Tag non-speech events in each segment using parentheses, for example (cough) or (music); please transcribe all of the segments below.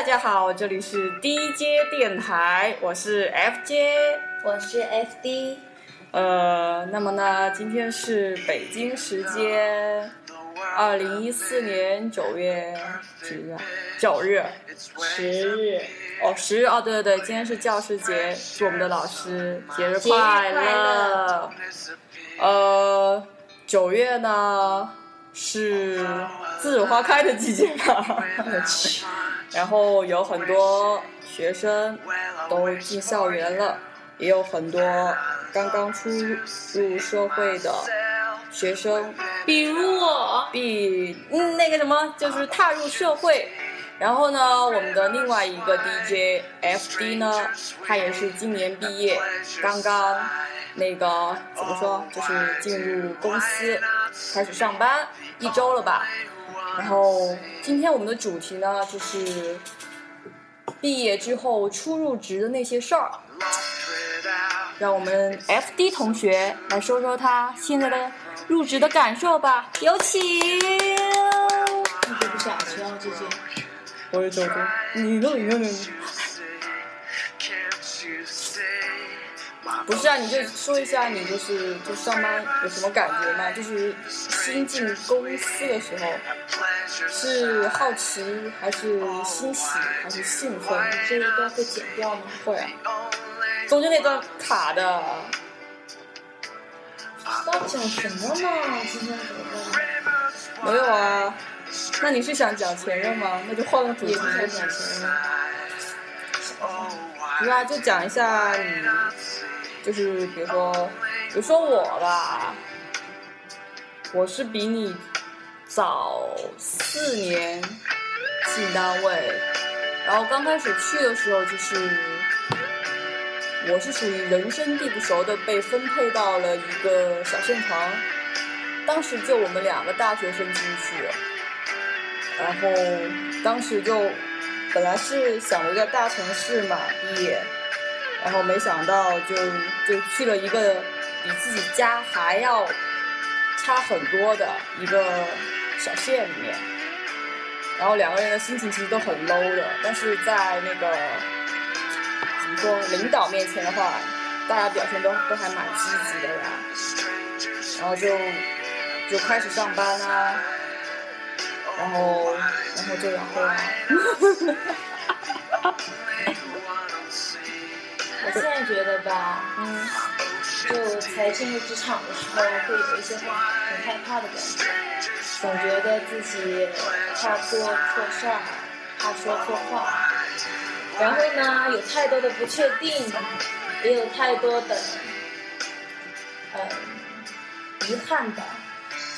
大家好，这里是 DJ 电台，我是 FJ，我是 FD。呃，那么呢，今天是北京时间二零一四年九月几日？九日、十日。哦，十日哦，对对对，今天是教师节，祝我们的老师节日快快乐呃，九月呢是栀子花开的季节吧？(laughs) 我去，然后有很多学生都进校园了，也有很多刚刚出入社会的学生比如我，比嗯那个什么，就是踏入社会。然后呢，我们的另外一个 DJ FD 呢，他也是今年毕业，刚刚那个怎么说，就是进入公司开始上班一周了吧。然后今天我们的主题呢，就是毕业之后初入职的那些事儿。让我们 FD 同学来说说他现在的入职的感受吧，有请。一直不想说这些。我也走过，你呢？你呢？不是啊，你就说一下你就是就上班有什么感觉吗？就是新进公司的时候，是好奇还是欣喜还是兴奋？这一段会剪掉吗？会啊，中间那段卡的。要讲什么呢？今天怎么办？没有啊，那你是想讲前任吗？那就换个主题也不想讲前任。不是啊，就讲一下你，就是比如说，比如说我吧，我是比你早四年进单位，然后刚开始去的时候就是，我是属于人生地不熟的被分配到了一个小县城，当时就我们两个大学生进去，然后当时就本来是想着在大城市嘛毕业，然后没想到就就去了一个比自己家还要差很多的一个小县里面，然后两个人的心情其实都很 low 的，但是在那个怎么说领导面前的话，大家表现都都还蛮积极的呀，然后就就开始上班啊，然后然后就然后啊。(laughs) 我现在觉得吧，嗯，就才进入职场的时候，会有一些很很害怕的感觉，总觉得自己怕做错事儿，怕说错话，然后呢，有太多的不确定，也有太多的，嗯，遗憾吧。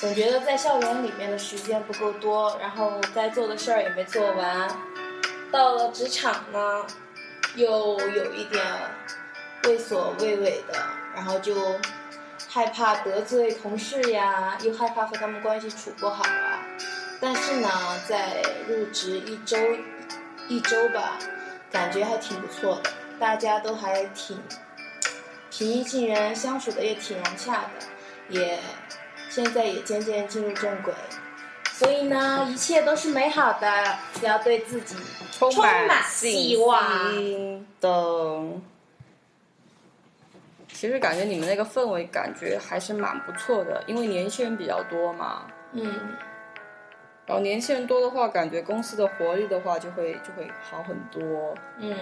总觉得在校园里面的时间不够多，然后该做的事儿也没做完，到了职场呢，又有一点畏首畏尾的，然后就害怕得罪同事呀，又害怕和他们关系处不好啊。但是呢，在入职一周一周吧，感觉还挺不错的，大家都还挺平易近人，相处的也挺融洽的，也现在也渐渐进入正轨。所以呢，一切都是美好的，只要对自己充满信希望。心的。其实感觉你们那个氛围感觉还是蛮不错的，因为年轻人比较多嘛。嗯，然后年轻人多的话，感觉公司的活力的话就会就会好很多。嗯，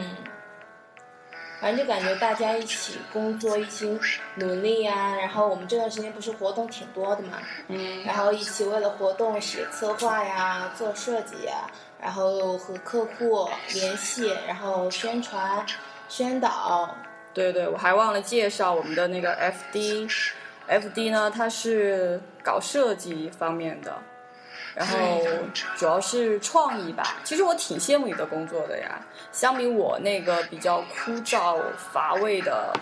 反正就感觉大家一起工作，一起努力呀、然后我们这段时间不是活动挺多的嘛，嗯然后一起为了活动写策划呀、做设计呀，然后和客户联系，然后宣传、宣导。对对，我还忘了介绍我们的那个 FD。FD 呢，它是搞设计方面的，然后主要是创意吧。其实我挺羡慕你的工作的呀，相比我那个比较枯燥乏味的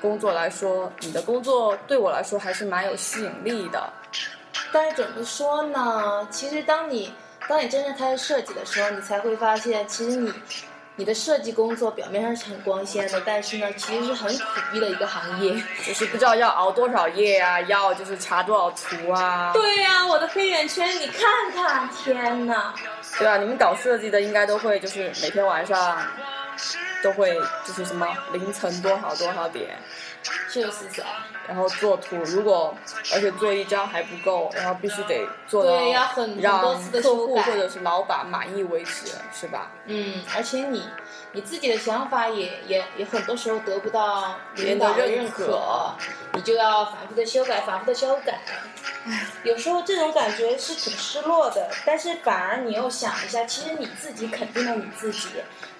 工作来说，你的工作对我来说还是蛮有吸引力的。但是怎么说呢？其实当你当你真正开始设计的时候，你才会发现，其实你你的设计工作表面上是很光鲜的，但是呢，其实是很苦逼的一个行业。就是不知道要熬多少夜啊，要就是查多少图啊。对呀、我的黑眼圈你看看，天哪！对啊，你们搞设计的应该都会就是每天晚上都会就是什么凌晨多少多少点，就是啊，然后做图，如果而且做一张还不够，然后必须得做到对要很很让客户或者是老板满意为止，是吧？嗯，而且你你自己的想法也也也很多时候得不到别人的领导的认可，你就要反复的修改，反复的修改。唉，有时候这种感觉是挺失落的，但是反而你又想一下，其实你自己肯定了你自己，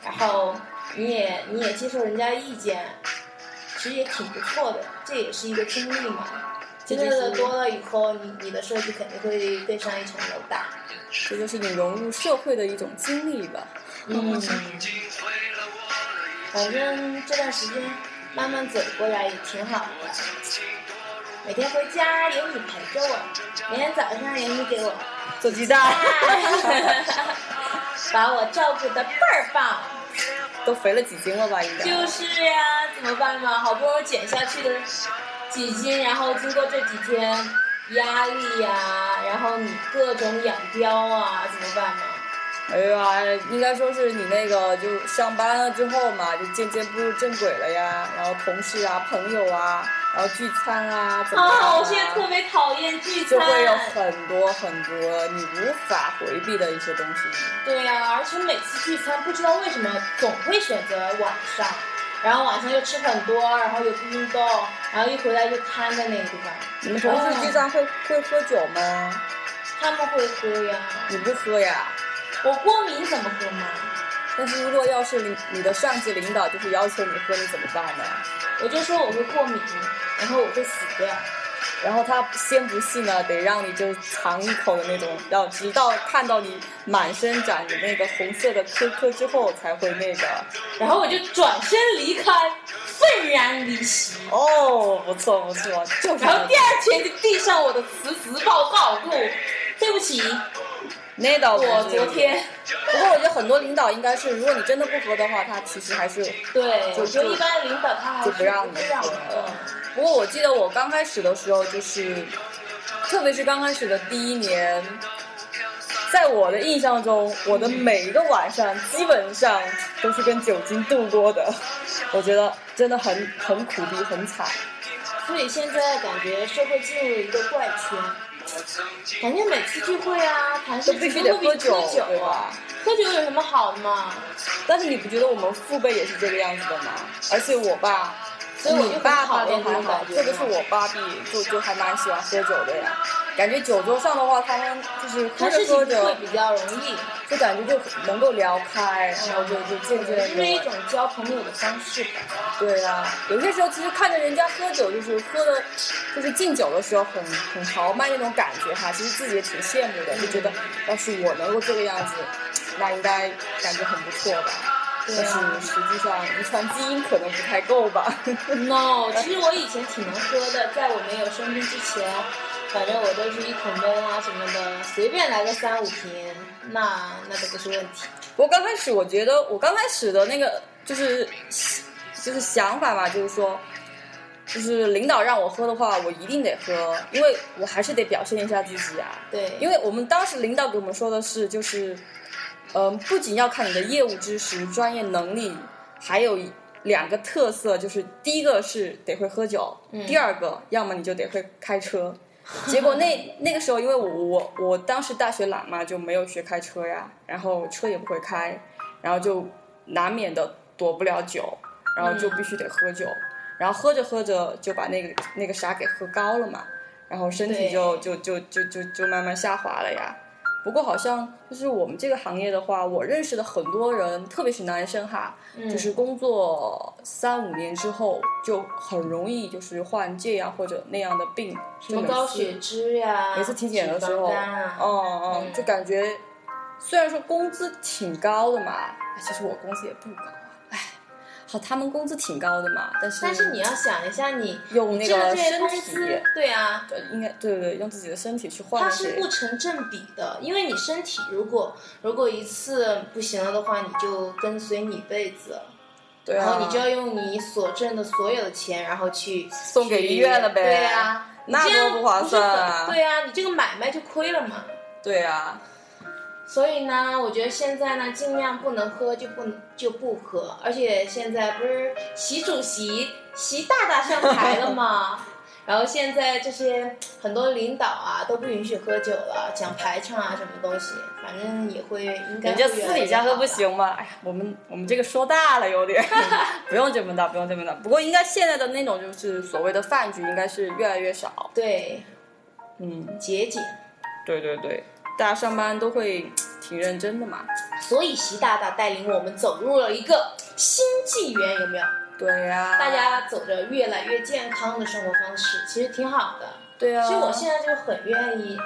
然后你也你也接受人家意见，其实也挺不错的，这也是一个经历嘛。经历的多了以后，你你的设计肯定会更上一层楼的。这就是你融入社会的一种经历吧。嗯，反正这段时间慢慢走过来也挺好的。每天回家有你陪着我，每天早上有你给我做鸡蛋，(laughs) 把我照顾的倍儿棒。都肥了几斤了吧？应该。就是呀，怎么办嘛？好不容易减下去的几斤，然后经过这几天压力呀、然后你各种养膘啊，怎么办嘛？哎呀，应该说是你那个就上班了之后嘛，就渐渐步入正轨了呀。然后同事啊、朋友啊，然后聚餐啊，怎么样啊，我现在特别讨厌聚餐。就会有很多很多你无法回避的一些东西。对呀、而且每次聚餐不知道为什么总会选择晚上，然后晚上又吃很多，然后又不运动，然后一回来就瘫在那个地方。你们同事聚餐会会喝酒吗？他们会喝呀，你不喝呀？我过敏怎么喝吗？但是如果要是你你的上级领导就是要求你喝，你怎么办呢？我就说我会过敏，然后我会死掉。然后他先不信呢，得让你就尝一口的那种，要直到看到你满身长着那个红色的颗颗之后才会那个。然后我就转身离开，愤然离席。哦，不错不错，就是然后第二天就递上我的辞职报告，不，对不起，那倒不我昨天，不过我觉得很多领导应该是，如果你真的不喝的话，他其实还是对，就我觉得一般领导他还就是不让你喝的。不过我记得我刚开始的时候，就是，特别是刚开始的第一年，在我的印象中，我的每一个晚上基本上都是跟酒精度过的。我觉得真的很很苦逼，很惨。所以现在感觉社会进入了一个怪圈，感觉每次聚会啊，谈事都必须情都得喝酒喝酒对吧喝酒有什么好的嘛？但是你不觉得我们父辈也是这个样子的吗？而且我爸，所以我爸爸讨厌这都还好，种感觉特别是我爸比就就还蛮喜欢喝酒的呀。感觉酒桌上的话，他们就是喝着喝着，比较容易，就感觉就能够聊开，然后就就渐渐这是一，种交朋友的方式吧。对呀、有些时候其实看着人家喝酒，就是喝的，就是敬酒的时候很很豪迈那种感觉哈，其实自己也挺羡慕的，就觉得要是我能够这个样子，那应该感觉很不错吧。对但是啊实际上遗传基因可能不太够吧。(laughs) No，其实我以前挺能喝的，在我没有生病之前，反正我都是一桶闷啊什么的，随便来个三五瓶，那那都不是问题。不过刚开始我觉得，我刚开始的那个就是就是想法吧，就是说，就是领导让我喝的话，我一定得喝，因为我还是得表现一下自己啊。对，因为我们当时领导给我们说的是，就是，嗯、不仅要看你的业务知识、专业能力，还有两个特色，就是第一个是得会喝酒，第二个要么你就得会开车。结果那 (laughs) 那个时候，因为我我我当时大学懒嘛，就没有学开车呀，然后车也不会开，然后就难免的躲不了酒，然后就必须得喝酒，然后喝着喝着就把那个那个啥给喝高了嘛，然后身体就就就就就就慢慢下滑了呀。不过好像就是我们这个行业的话，我认识的很多人，特别是男生哈，就是工作三五年之后，就很容易就是患这样或者那样的病，什么高血脂呀，每次体检的时候，脂肪肝啊，哦哦，就感觉虽然说工资挺高的嘛，其实我工资也不高好，他们工资挺高的嘛，但是但是你要想一下，你用那挣这些个身体，工资，对啊，呃应该对对对，用自己的身体去换它是不成正比的，因为你身体如果如果一次不行了的话，你就跟随你一辈子，对啊，然后你就要用你所挣的所有的钱，然后去 (laughs) 送给医院了呗对啊，那多不划算啊很对啊，你这个买卖就亏了嘛。对啊，所以呢，我觉得现在呢，尽量不能喝就不就不喝，而且现在不是习主席习大大上台了吗？(laughs) 然后现在这些很多领导啊都不允许喝酒了，讲排场啊什么东西，反正也会应该人家私底下喝不。行吗。哎呀，我们我们这个说大了有点，(laughs) (laughs) 不用这么大，不用这么大。不过应该现在的那种就是所谓的饭局，应该是越来越少。对，嗯，节俭。对对对，大家上班都会挺认真的嘛。所以习大大带领我们走入了一个新纪元，有没有？对呀、大家走着越来越健康的生活方式，其实挺好的。对啊，其实我现在就很愿意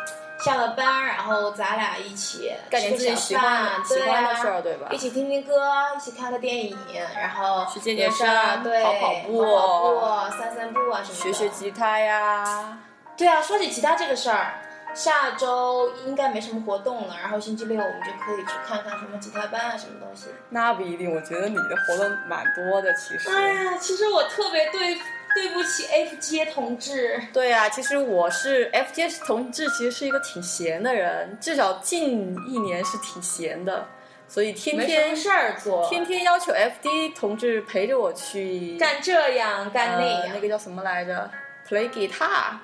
下了班，然后咱俩一起干点自己喜欢的喜欢的事儿，对吧一？起听听歌，一起看个电影，然后去健健身对，跑跑步跑跑步、散散步啊什么的。学学吉他呀，对啊，说起吉他这个事儿，下周应该没什么活动了，然后星期六我们就可以去看看什么吉他班啊，什么东西。那不一定。我觉得你的活动蛮多的，其实。哎呀，其实我特别对对不起 FJ 同志。对啊、其实我是 FJ 同志，其实是一个挺闲的人，至少近一年是挺闲的，所以天天么事儿做，天天要求 FD 同志陪着我去干这样干那样，呃那个叫什么来着？play guitar，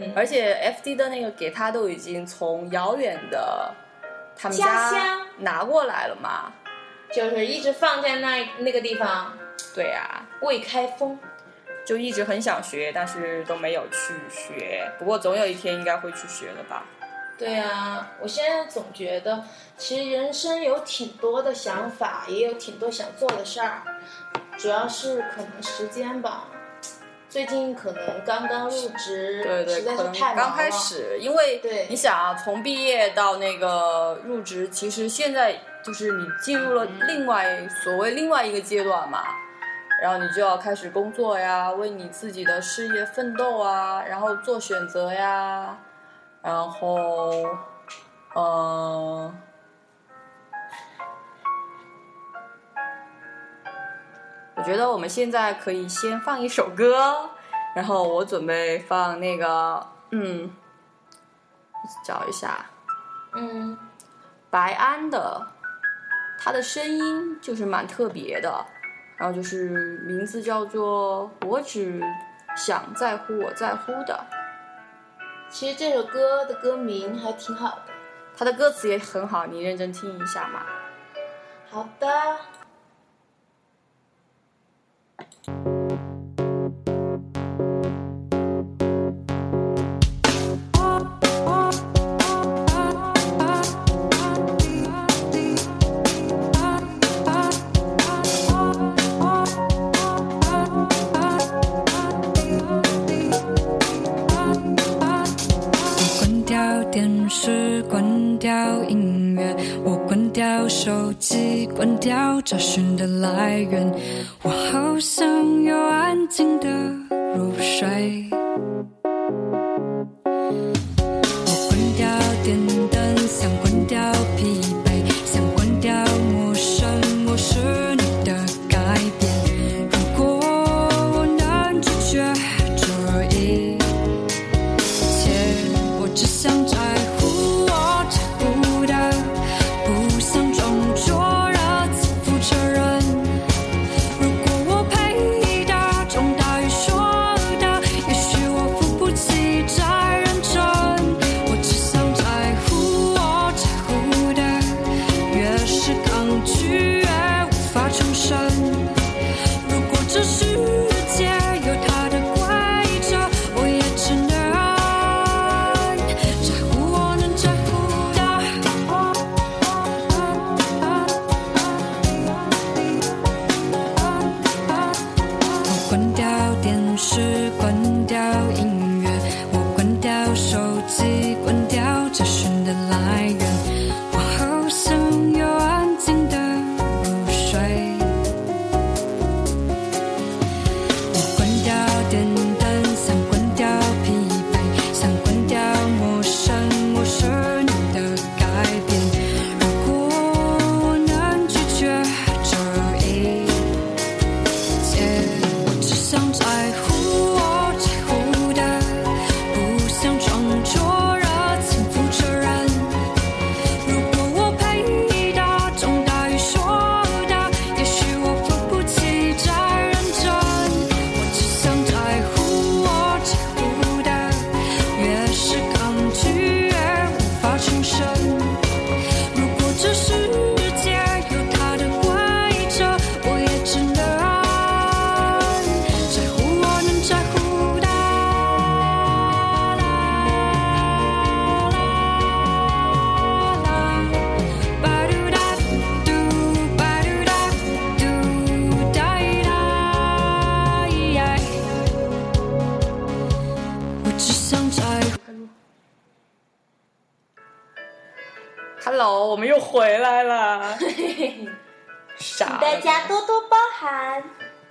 嗯，而且 FD 的那个给他都已经从遥远的他们家乡拿过来了嘛。就是一直放在那那个地方对呀、未开封。就一直很想学，但是都没有去学。不过总有一天应该会去学的吧。对啊，我现在总觉得，其实人生有挺多的想法，也有挺多想做的事儿，主要是可能时间吧。最近可能刚刚入职，对对，实在可能是太。刚开始，因为对你想啊，从毕业到那个入职，其实现在就是你进入了另外所谓另外一个阶段嘛，然后你就要开始工作呀，为你自己的事业奋斗啊，然后做选择呀，然后，嗯、我觉得我们现在可以先放一首歌，然后我准备放那个，嗯，找一下嗯，白安的，他的声音就是蛮特别的，然后就是名字叫做《我只想在乎我在乎的》，其实这首歌的歌名还挺好的。他的歌词也很好，你认真听一下嘛。好的，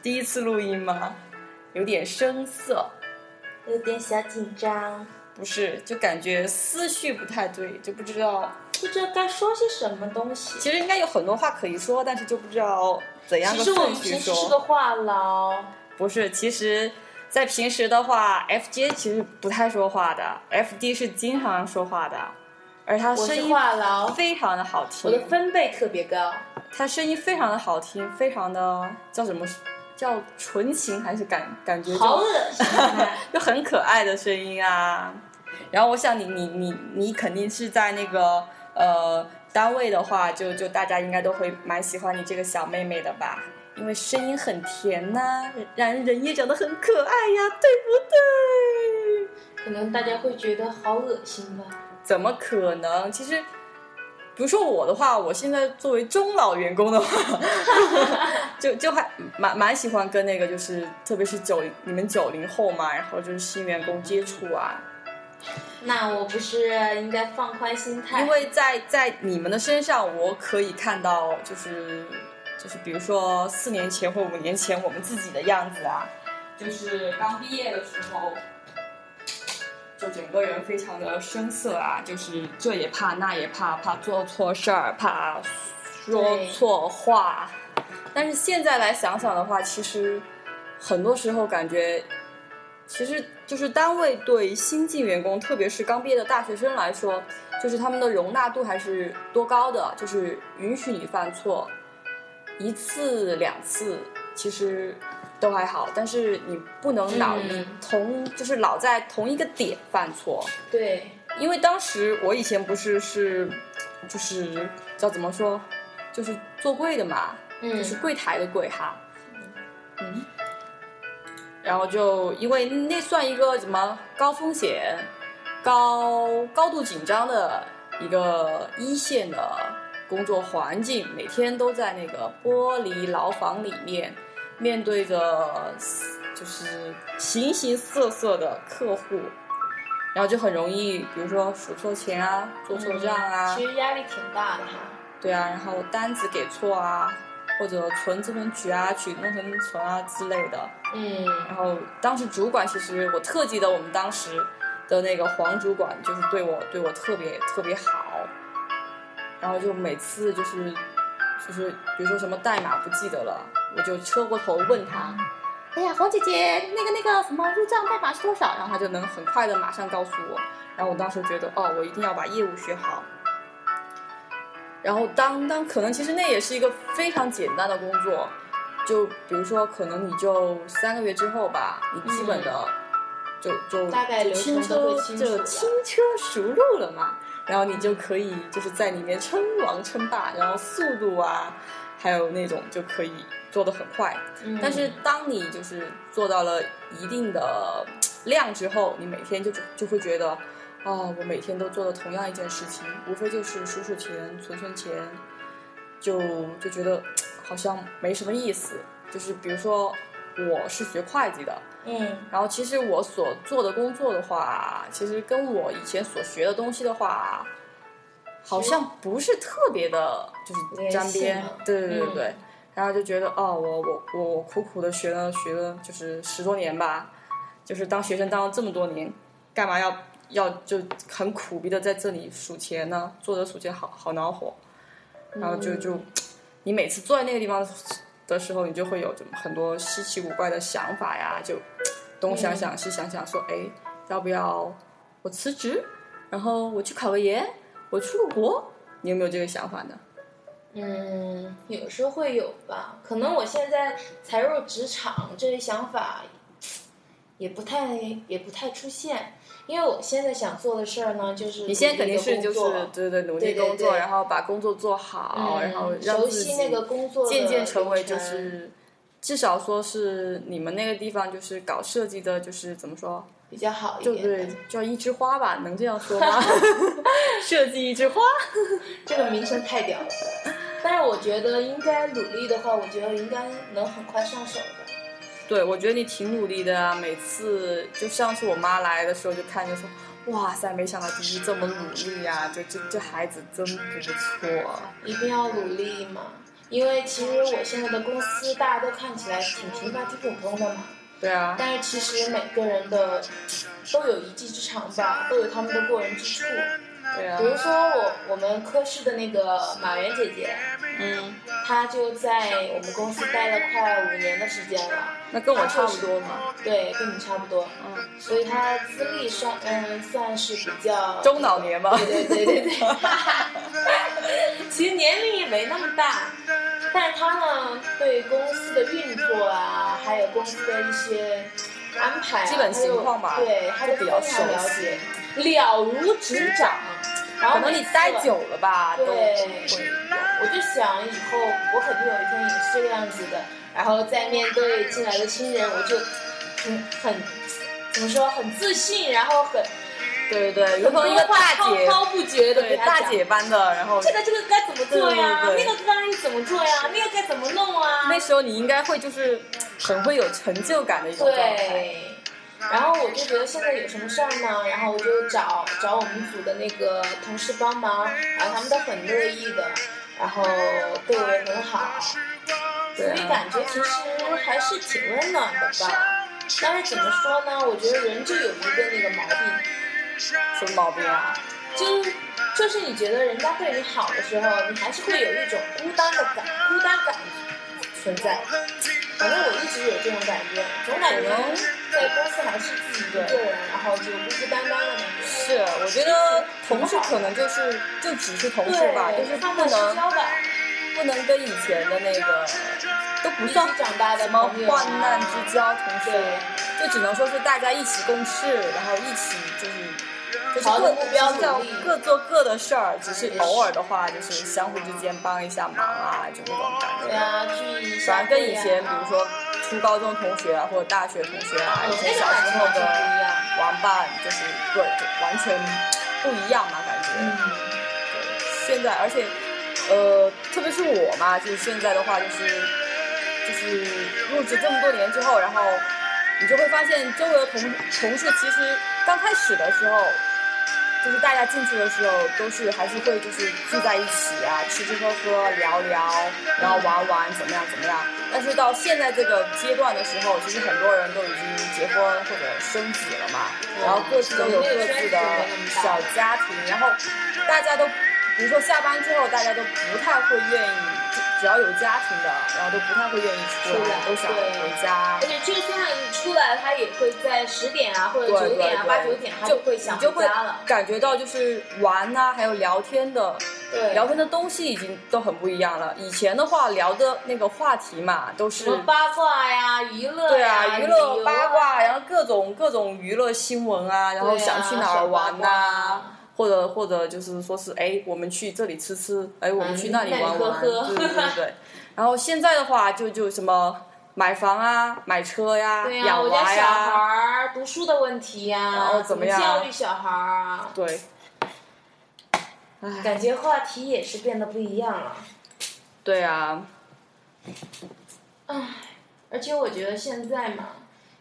第一次录音吗？有点生涩，有点小紧张，不是，就感觉思绪不太对，就不知道。不知道该说些什么东西。其实应该有很多话可以说，但是就不知道怎样的其实我顺序们平时是。个话痨，不是，其实，在平时的话，FJ 其实不太说话的，FD 是经常说话的，而他声音话痨，非常的好听。我的分贝特别高。他声音非常的好听，非常的叫什么？叫纯情还是感感觉就好恶心啊！(laughs) 就很可爱的声音啊。然后我想你你你你肯定是在那个呃单位的话，就就大家应该都会蛮喜欢你这个小妹妹的吧？因为声音很甜呐、然人也长得很可爱呀，对不对？可能大家会觉得好恶心吧？怎么可能？其实，比如说我的话，我现在作为中老员工的话，(laughs) 就就还蛮蛮喜欢跟那个就是，特别是九你们九零后嘛，然后就是新员工接触啊，那我不是应该放宽心态？因为在在你们的身上，我可以看到就是就是比如说四年前或五年前我们自己的样子啊，就是刚毕业的时候。就整个人非常的生涩啊，就是这也怕那也怕，怕做错事儿，怕说错话。但是现在来想想的话，其实很多时候感觉，其实就是单位对新进员工，特别是刚毕业的大学生来说，就是他们的容纳度还是多高的，就是允许你犯错，一次两次其实都还好，但是你不能老嗯。同、就是老在同一个点犯错，对，因为当时我以前不是是就是叫怎么说，就是做柜的嘛，嗯。就是柜台的柜哈，嗯，然后就因为那算一个什么高风险、高高度紧张的一个一线的工作环境，每天都在那个玻璃牢房里面，面对着就是形形色色的客户。然后就很容易，比如说数错钱啊，做错账啊，其实压力挺大的哈。对啊，然后单子给错啊，或者存这么取啊，取弄成存啊之类的。嗯，然后当时主管其实我特记得我们当时的那个黄主管就是对我对我特别特别好，然后就每次就是就是比如说什么代码不记得了，我就车过头问他。哎呀，黄姐姐，那个那个什么入账代码是多少？然后他就能很快的马上告诉我。然后我当时觉得，哦，我一定要把业务学好。然后当当可能其实那也是一个非常简单的工作，就比如说可能你就三个月之后吧，你基本的就就大概流程就轻车熟路了嘛，然后你就可以就是在里面称王称霸，然后速度啊，还有那种就可以做的很快。嗯但是当你就是做到了一定的量之后，你每天就就会觉得，哦，我每天都做的同样一件事情，无非就是数数钱、存存钱，就就觉得好像没什么意思。就是比如说，我是学会计的，嗯然后其实我所做的工作的话，其实跟我以前所学的东西的话，好像不是特别的，就是沾边。对对对嗯对。然后就觉得哦，我我我我苦苦的学了学了就是十多年吧，就是当学生当了这么多年，干嘛要要就很苦逼的在这里数钱呢？坐着数钱好好恼火，然后就就你每次坐在那个地方的时候，你就会有很多稀奇古怪的想法呀，就东想想西想想，说哎，要不要我辞职，然后我去考个研，我出个国？你有没有这个想法呢？嗯，有时候会有吧。可能我现在才入职场，这些想法也不太也不太出现，因为我现在想做的事儿呢，就是你现在肯定是就是努力工作对对努力工作，然后把工作做好，嗯然后让熟悉那个工作渐渐成为就是。至少说是你们那个地方就是搞设计的，就是怎么说，比较好一点。对？叫一枝花吧，能这样说吗？(laughs) 设计一枝花，这个名称太屌了。但是我觉得应该努力的话，我觉得应该能很快上手的。对，我觉得你挺努力的啊！每次就上次我妈来的时候就看就说，哇塞，没想到迪迪这么努力呀、这这这孩子真不错。一定要努力嘛。因为其实我现在的公司大家都看起来挺平凡、挺普通的嘛，对啊，但是其实每个人的都有一技之长吧，都有他们的过人之处。对啊。比，如说我我们科室的那个马媛姐姐，嗯，她就在我们公司待了快五年的时间了，那跟我差不多嘛。对，跟你差不多，嗯，所以她资历算嗯算是比较中老年嘛。对对对对对，(laughs) 其实年龄也没那么大，但是她呢对公司的运作啊，还有公司的一些安排、啊，基本情况吧对，他都就比较熟悉。解，了如指掌。然后可能你待久了吧，对会我就想以后我肯定有一天也是这个样子的，然后在面对进来的新人，我就很很怎么说很自信，然后很对对对，如同一个大姐，滔不绝的对大。姐般的，然后这个这个该怎么做呀？对对对那个该怎么做呀？那个该怎么弄啊？那时候你应该会就是很会有成就感的一种状态。对。然后我就觉得现在有什么事儿呢，然后我就找找我们组的那个同事帮忙，然后他们都很乐意的，然后对我也很好，所以感觉其实还是挺温暖的吧。但是怎么说呢？我觉得人就有一个那个毛病，什么毛病啊？就就是你觉得人家对你好的时候，你还是会有一种孤单的感，孤单感存在。反正我一直有这种感觉，总感觉在公司还是自己一个人，然后就孤孤单单的感觉。是，我觉得同事可能就是就只是同事吧，就是不能不能跟以前的那个都不算长大的什么患难之交同事，就只能说是大家一起共事，然后一起就是。就是各目标叫努力各做各的事儿，只是偶尔的话，就是相互之间帮一下忙啊，就那种感觉。对啊，聚一下反正跟以前，比如说初高中同学啊，或者大学同学啊，嗯以前小时候的玩伴，就是对，就完全不一样嘛，感觉。嗯，对，现在而且，呃，特别是我嘛，就是现在的话，就是就是入职这么多年之后，然后你就会发现周围的同同事其实刚开始的时候。就是大家进去的时候，都是还是会就是聚在一起啊，吃吃喝喝，聊聊，然后玩玩，怎么样怎么样。但是到现在这个阶段的时候，其实很多人都已经结婚或者生子了嘛，然后各自都有各自的小家庭，然后大家都，比如说下班之后，大家都不太会愿意，只只要有家庭的，然后都不太会愿意出来，都想回家而。且就算出来，他也会在十点啊，或者对九点啊、八九点，他就会想你就会回家了。感觉到就是玩呐、还有聊天的，对，聊天的东西已经都很不一样了。以前的话聊的那个话题嘛，都是什么八卦呀、娱乐对、啊，娱乐八卦，啊然后各种各种娱乐新闻啊，然后想去哪儿玩呐、或者或者就是说是哎，我们去这里吃吃，哎，我们去那里玩玩，对对对 (laughs) 对。然后现在的话，就就什么买房啊、买车呀、对呀、养我家小娃呀，孩儿读书的问题呀、然后怎么样教育小孩儿啊？对。唉，感觉话题也是变得不一样了。对啊，而且我觉得现在嘛，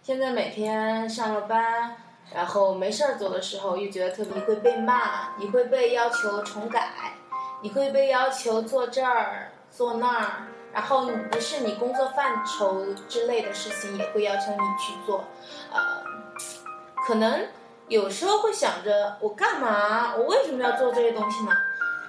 现在每天上了班，然后没事儿做的时候，又觉得特别你会被骂，你会被要求重改，你会被要求做这儿做那儿，然后不是你工作范畴之类的事情，也会要求你去做，呃，可能有时候会想着我干嘛，我为什么要做这些东西呢？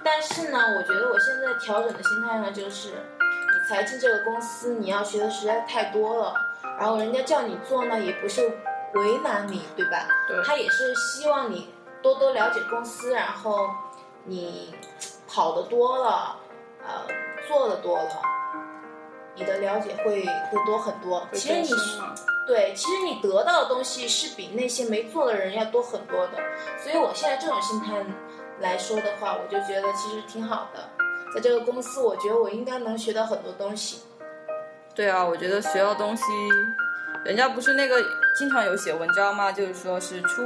但是呢，我觉得我现在调整的心态呢，就是你才进这个公司，你要学的实在太多了，然后人家叫你做呢，也不是为难你，对吧？对他也是希望你多多了解公司，然后你跑的多了，呃，做的多了，你的了解会会多很多。其实你对，其实你得到的东西是比那些没做的人要多很多的。所以我现在这种心态来说的话，我就觉得其实挺好的。在这个公司，我觉得我应该能学到很多东西。对啊，我觉得学到东西，人家不是那个经常有写文章吗？就是说是初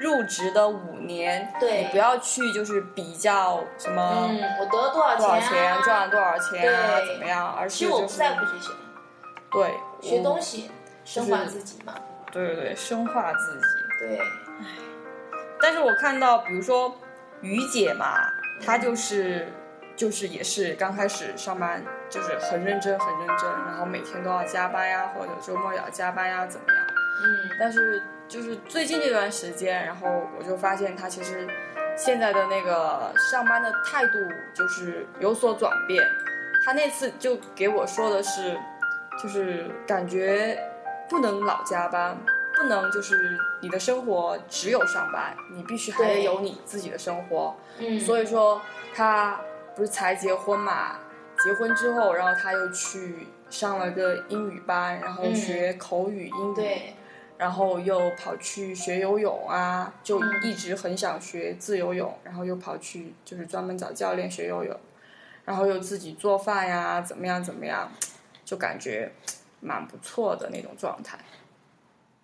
入职的五年，对你不要去就是比较什么嗯，我得了多少多少钱、啊？赚了多少钱啊，怎么样，而其实我不是在乎这些，对学东西，西，深化自己嘛。对对对，深化自己。对，但是我看到，比如说于姐嘛，她就是就是也是刚开始上班就是很认真很认真，然后每天都要加班呀，或者周末也要加班呀，怎么样？嗯但是就是最近这段时间，然后我就发现他其实现在的那个上班的态度就是有所转变。他那次就给我说的是，就是感觉不能老加班，不能就是你的生活只有上班，你必须还得有你自己的生活。嗯，所以说她不是才结婚嘛，结婚之后，然后他又去上了个英语班，然后嗯学口语英语。对，然后又跑去学游泳啊，就嗯一直很想学自由泳，然后又跑去就是专门找教练学游泳，然后又自己做饭呀，怎么样怎么样，就感觉蛮不错的那种状态。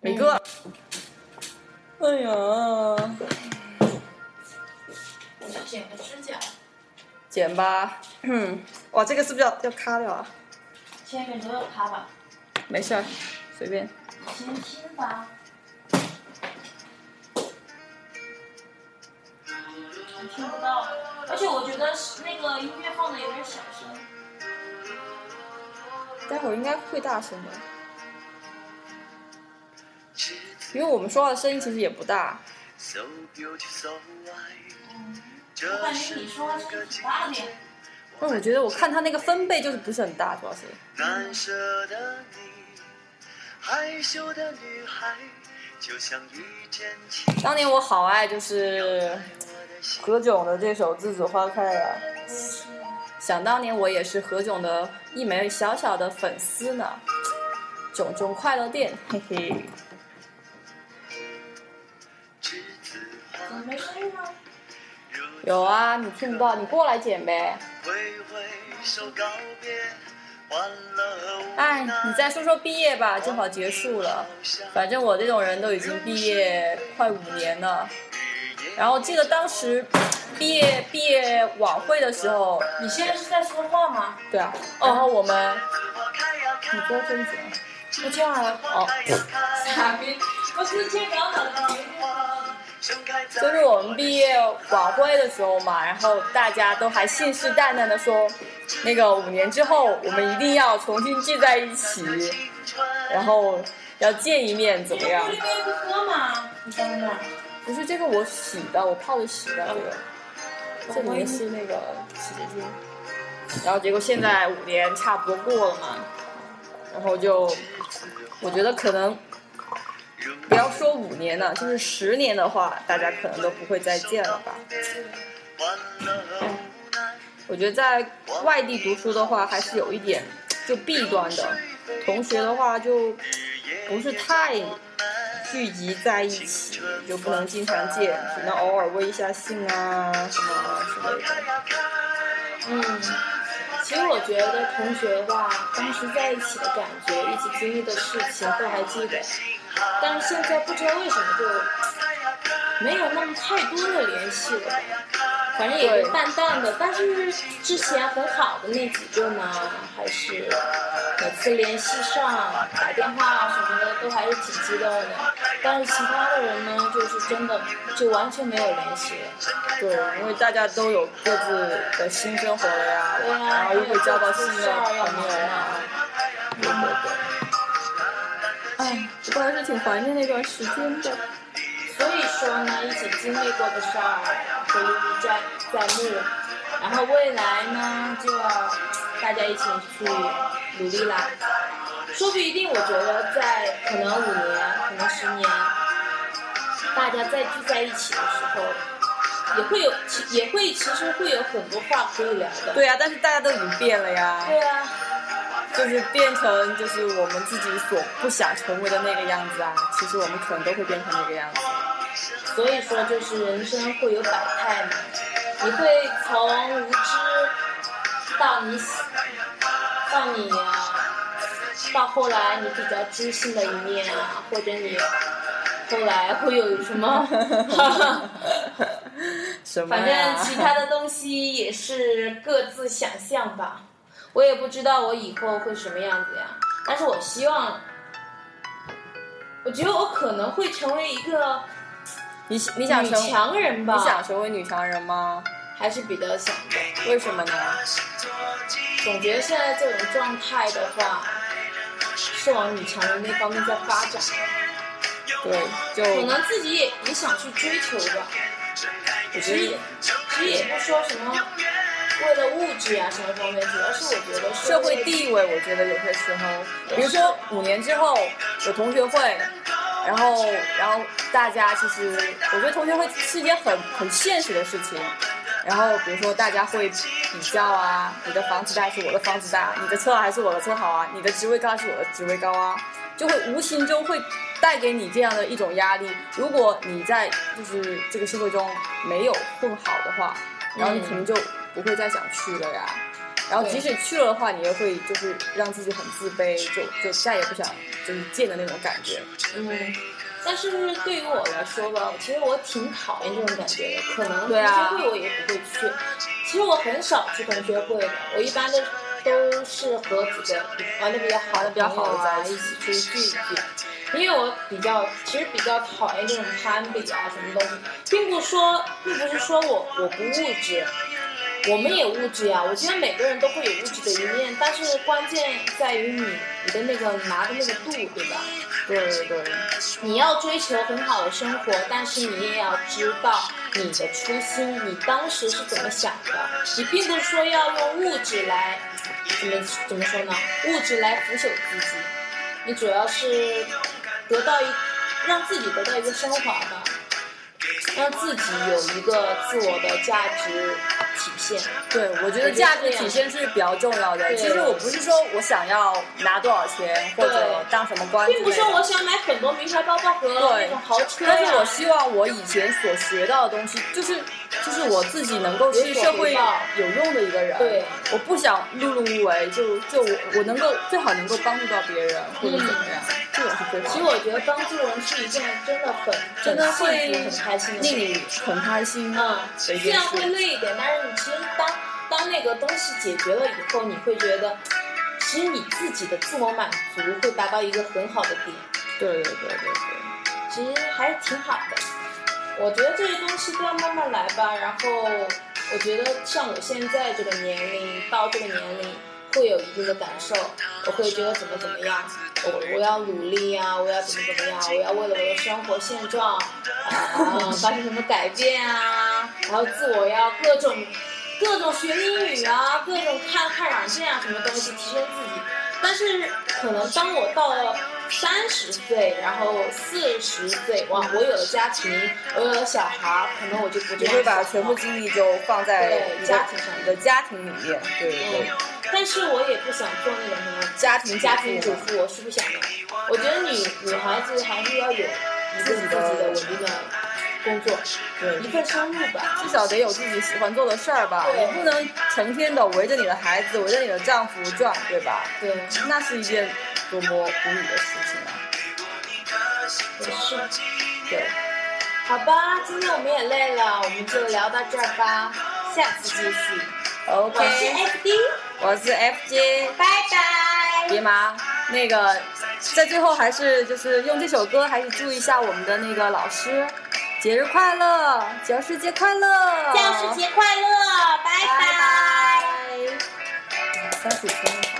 美哥，哎呀，我去剪个指甲，剪吧，嗯，哇，这个是不是要要卡掉啊？前面都有卡吧，没事儿，随便。先听吧。我听不到，而且我觉得是那个音乐放的有点小声。待会儿应该会大声的，因为我们说话的声音其实也不大。So 我感觉是你说挺大的呀。但我觉得我看他那个分贝就是不是很大，主要是。难舍的你，害羞的女孩，就像一阵晴。当年我好爱就是何炅的这首《栀子花开》啊，想当年我也是何炅的一枚小小的粉丝呢。(laughs) 炅炅快乐店，嘿嘿。栀子花怎么没声音呢？有啊，你听不到，你过来捡呗。哎，你再说说毕业吧，正好结束了。反正我这种人都已经毕业快五年了。然后记得当时毕业毕业晚会的时候，你现在是在说话吗？对啊，然后我们你你多分解。我这样啊。哦，(laughs) 傻逼，我是听刚好。就是我们毕业晚会的时候嘛，然后大家都还信誓旦旦的说，那个五年之后我们一定要重新聚在一起，然后要见一面，怎么样不？是没有不喝吗？不是这个我洗的，我泡的洗的这个，这里面是那个洗洁精。然后结果现在五年差不多过了嘛，然后就我觉得可能不要说五年了，就是十年的话，大家可能都不会再见了吧。我觉得在外地读书的话，还是有一点就弊端的，同学的话就不是太聚集在一起，就不能经常见，只能偶尔微一下信啊什么之类的。嗯，其实我觉得同学的话，当时在一起的感觉，一起经历的事情都还记得，但是现在不知道为什么就没有那么太多的联系了吧。反正也对是淡淡的，但是之前很好的那几个呢，还是每次联系上打电话什么的都还是挺激动的。但是其他的人呢，就是真的就完全没有联系了。对，因为大家都有各自的新生活了呀，对啊，然后又会交到新的朋友啊。。对对对。哎，不过还是挺怀念那段时间的。所以说呢，一起经历过的事儿就历历在在目，然后未来呢就要大家一起去努力啦。说不一定，我觉得在可能五年，可能十年，大家再聚在一起的时候，也会有其也会其实会有很多话可以聊的。对呀、但是大家都已经变了呀，对啊，就是变成就是我们自己所不想成为的那个样子啊。其实我们可能都会变成那个样子。所以说就是人生会有百态嘛，你会从无知到你喜，到你啊，到后来你比较知性的一面啊，或者你后来会有什么 (laughs) (laughs) 什么反？正其他的东西也是各自想象吧。我也不知道我以后会什么样子呀，但是我希望，我觉得我可能会成为一个你你想女成强人吧，你想成为女强人吗？还是比较想的。为什么呢？总觉得现在这种状态的话，是往女强人那方面在发展，对，就可能自己也也想去追求吧。我觉得其实也其实也不说什么为了物质啊什么方面，主要是我觉得社会地位，我觉得有些时候，比如说五年之后有同学会，然后然后大家其实，我觉得同学会是一件很很现实的事情。然后比如说大家会比较啊，你的房子大还是我的房子大，你的车好还是我的车好啊，你的职位高还是我的职位高啊，就会无形中会带给你这样的一种压力。如果你在就是这个社会中没有混好的话，然后你可能就不会再想去了呀。然后即使去了的话，你也会就是让自己很自卑，就就再也不想就是见的那种感觉。嗯。但是对于我来说吧，其实我挺讨厌这种感觉的。可能同学会我也不会去。其实我很少去同学会的，我一般都都是和几个玩的比较好的比较好的朋友啊在一起一起出去聚一聚。因为我比较，其实比较讨厌这种攀比啊什么东西，并不说，并不是说我我不物质，我们也物质呀。我觉得每个人都会有物质的一面，但是关键在于你你的那个拿的那个度，对吧？对对对，你要追求很好的生活，但是你也要知道你的初心，你当时是怎么想的。你并不是说要用物质来，怎么怎么说呢？物质来腐朽自己，你主要是得到一，让自己得到一个升华吧，让自己有一个自我的价值体现。对，我觉得价值体现是比较重要的。对其实我不是说我想要拿多少钱或者当什么官并不是说我想买很多名牌包包和对那种豪车呀但是我希望我以前所学到的东西，就是就是我自己能够去社会有用的一个人。对，我不想碌碌无为，就就我我能够最好能够帮助到别人或者怎么样，其实我觉得帮助人是一件真的很真的很会幸福、很开心的事令你很开心嗯，的一件虽然会。累一点，但是你其实当当那个东西解决了以后，你会觉得，其实你自己的自我满足会达到一个很好的点，对对对对对。其实还是挺好的。我觉得这些东西都要慢慢来吧。然后我觉得像我现在这个年龄到这个年龄，会有一定的感受，我会觉得怎么怎么样，我我要努力呀、我要怎么怎么样，我要为了我的生活现状啊、(laughs) 发生什么改变啊，然后自我要各种各种学英语啊，各种看看软件啊，什么东西提升自己。但是可能当我到了三十岁，然后四十岁，哇，我有了家庭，我有了小孩，可能我就不这样你会把全部精力就放在你的家庭上你的家庭里面，对对对。嗯，，但是我也不想做那种什么家庭家庭主妇妇，我是不想的。我觉得女女孩子还是要有一个自己的稳定的工作，对一份收入吧。至少得有自己喜欢做的事儿吧，对你不能成天的围着你的孩子，围着你的丈夫转，对吧？对，那是一件多么无语的事情啊！也是。对，好吧，今天我们也累了，我们就聊到这儿吧，下次继续。我是 OK，FD，我是 FJ，拜拜。别忙，那个在最后还是就是用这首歌，还是祝一下我们的那个老师，节日快乐，教师节快乐，教师节快乐，拜拜。三十分。